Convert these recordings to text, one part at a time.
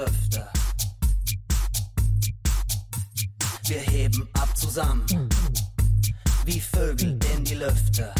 Lüfte. Wir heben ab zusammen, wie Vögel in die Lüfte.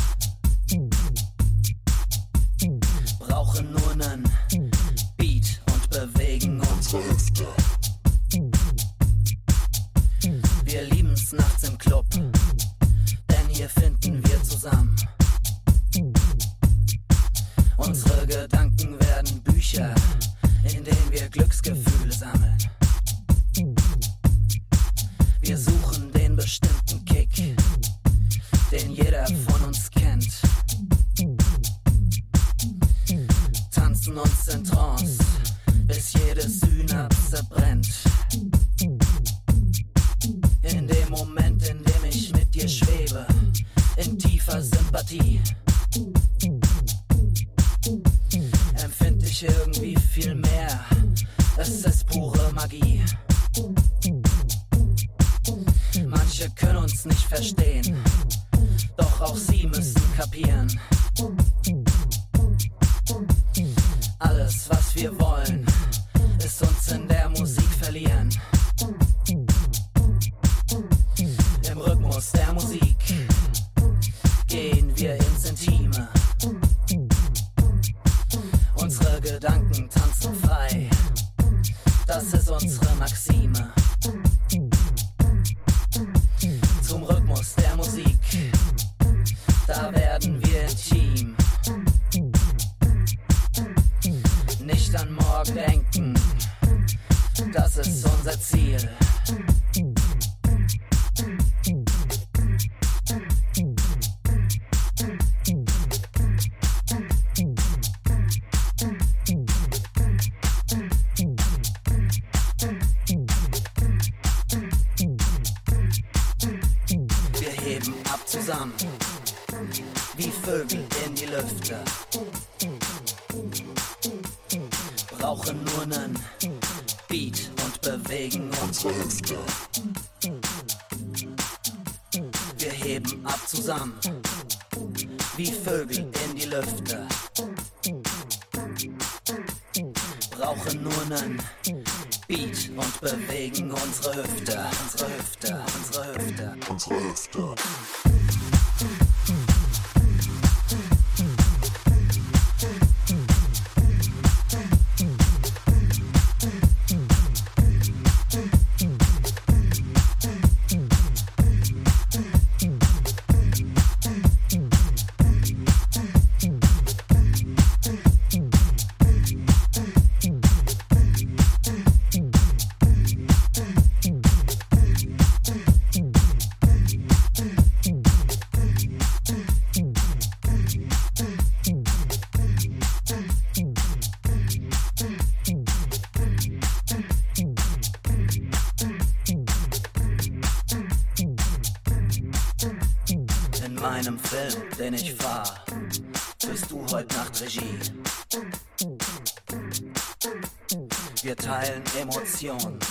你。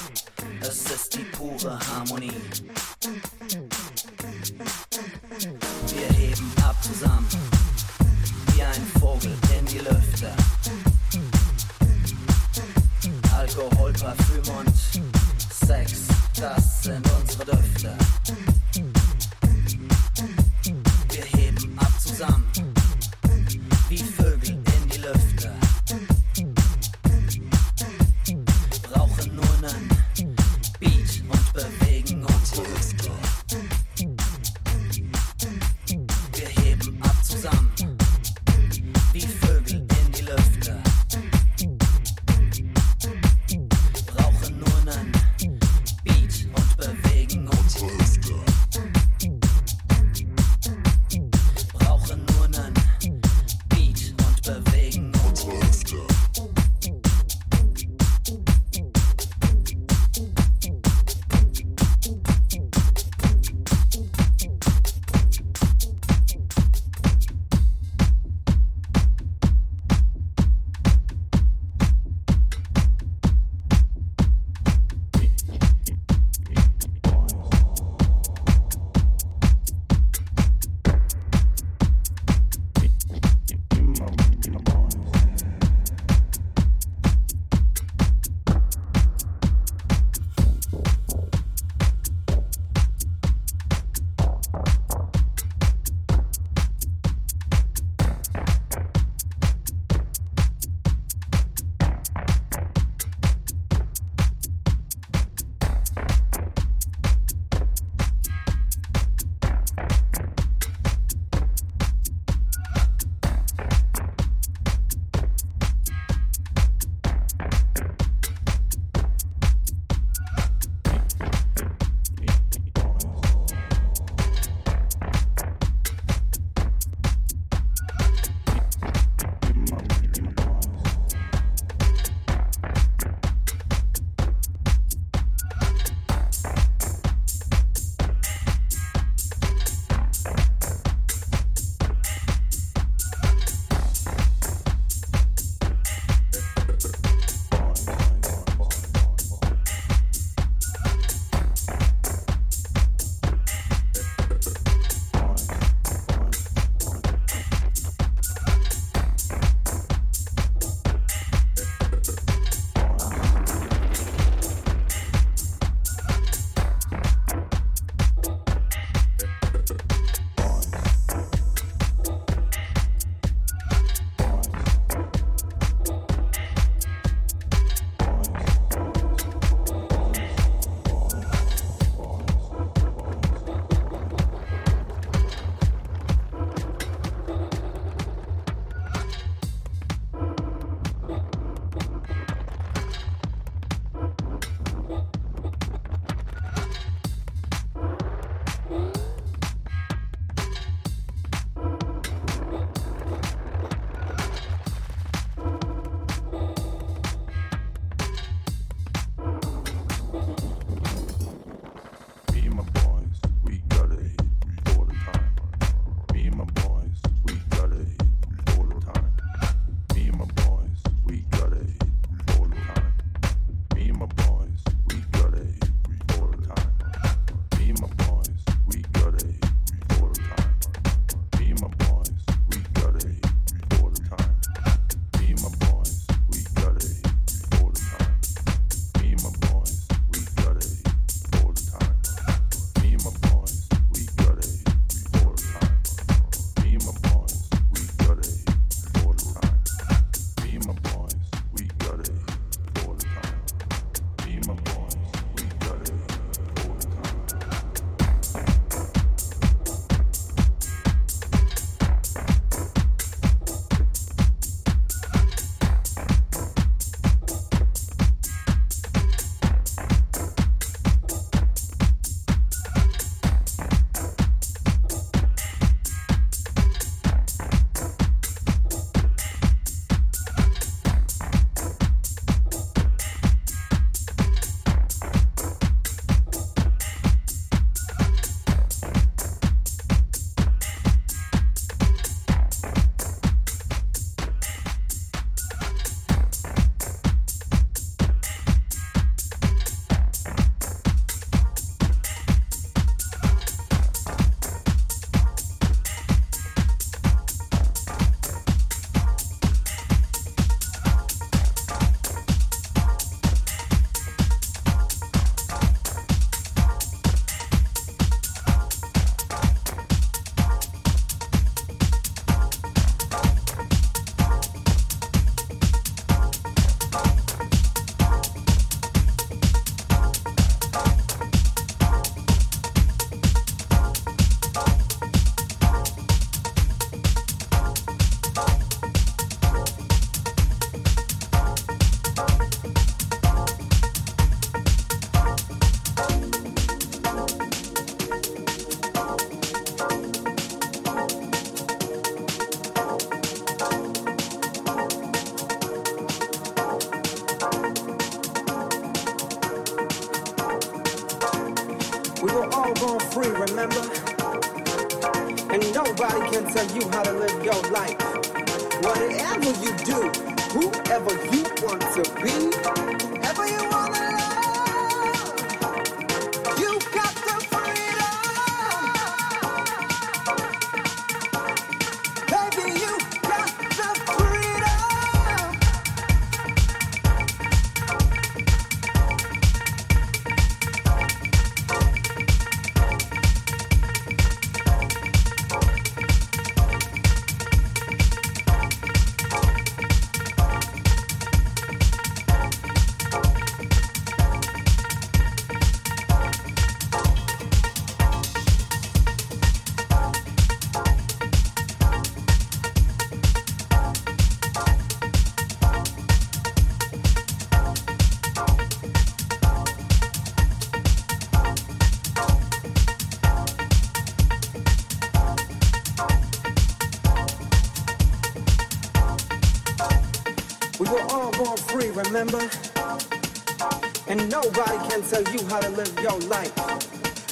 how to live your life.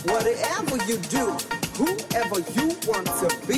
Whatever you do, whoever you want to be.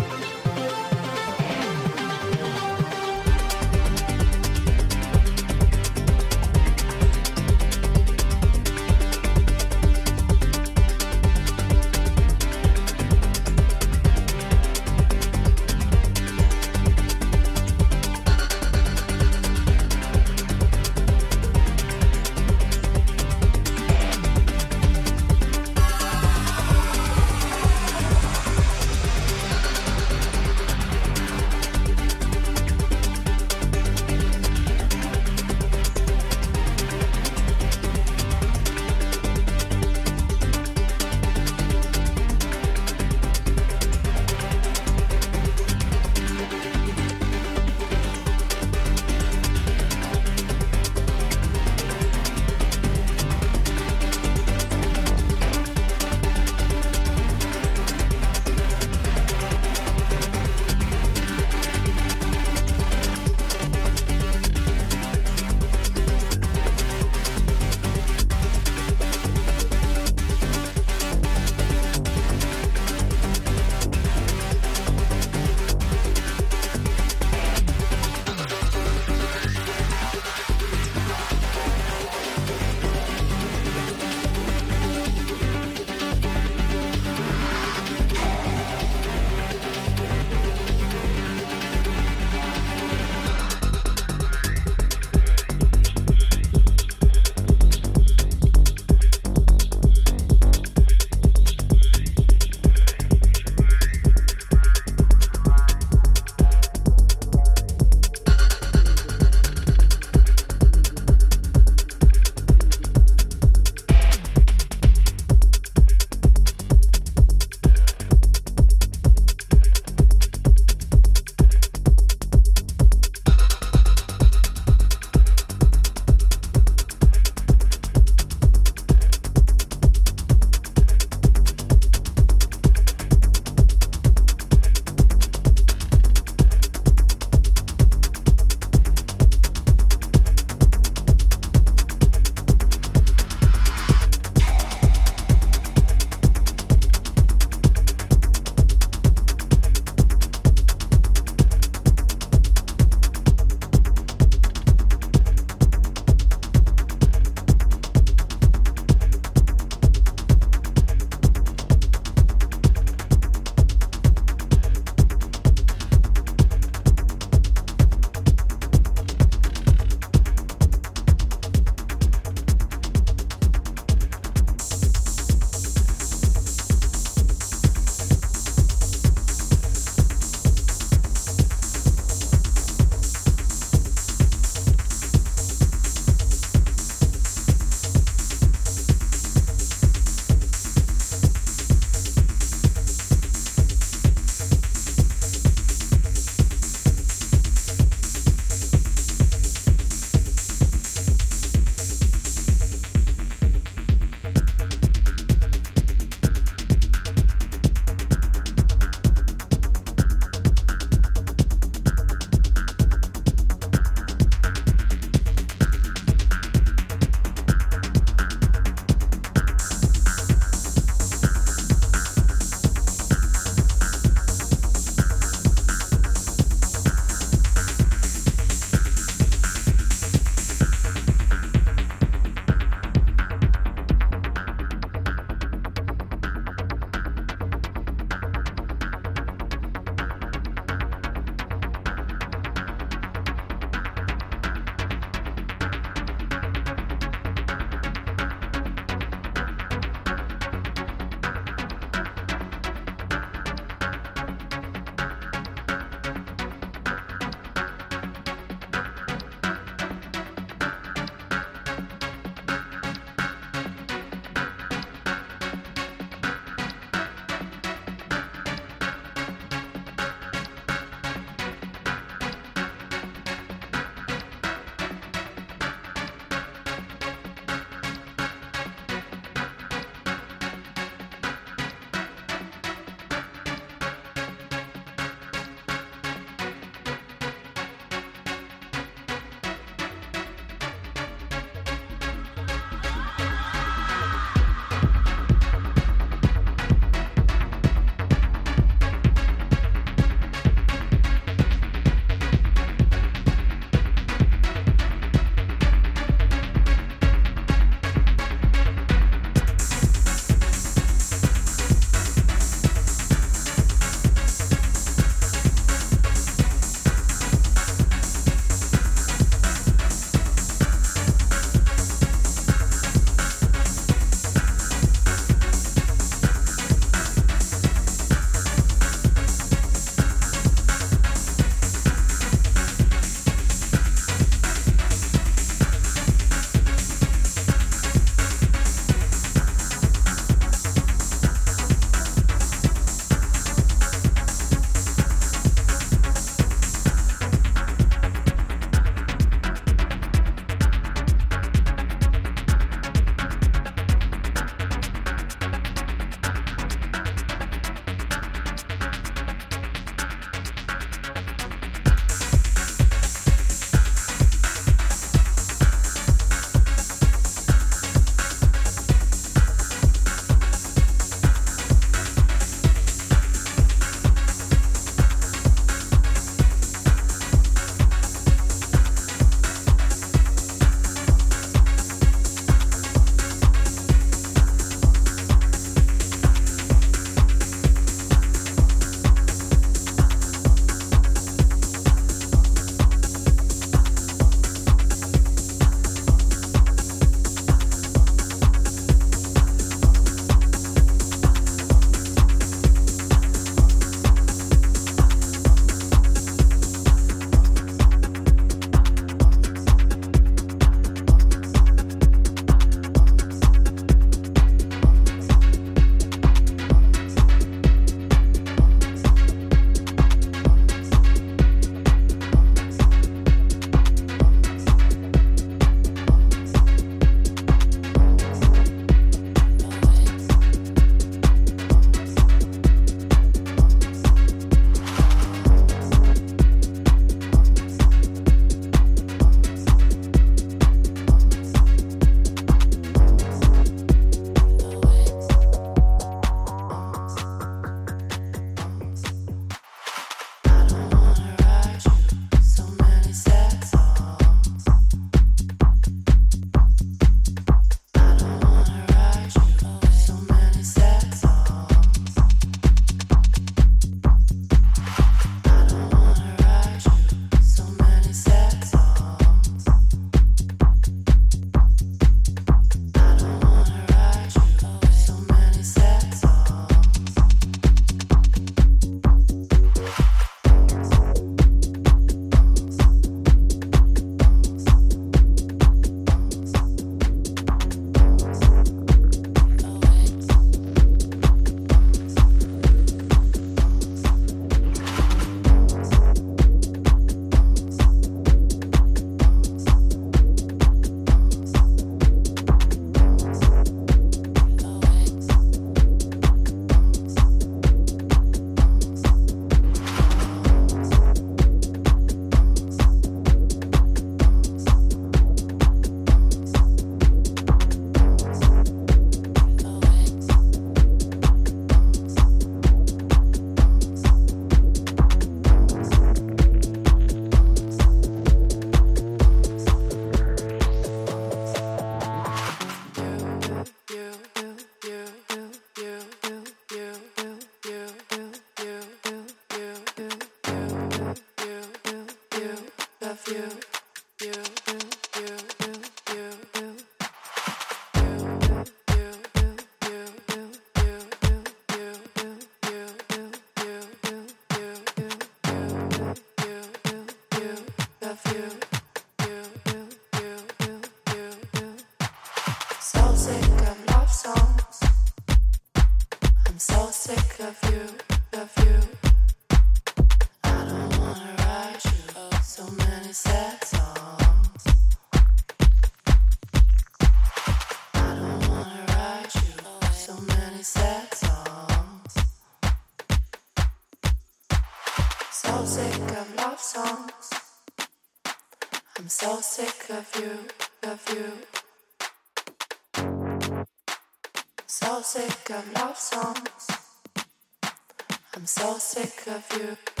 So sick of you.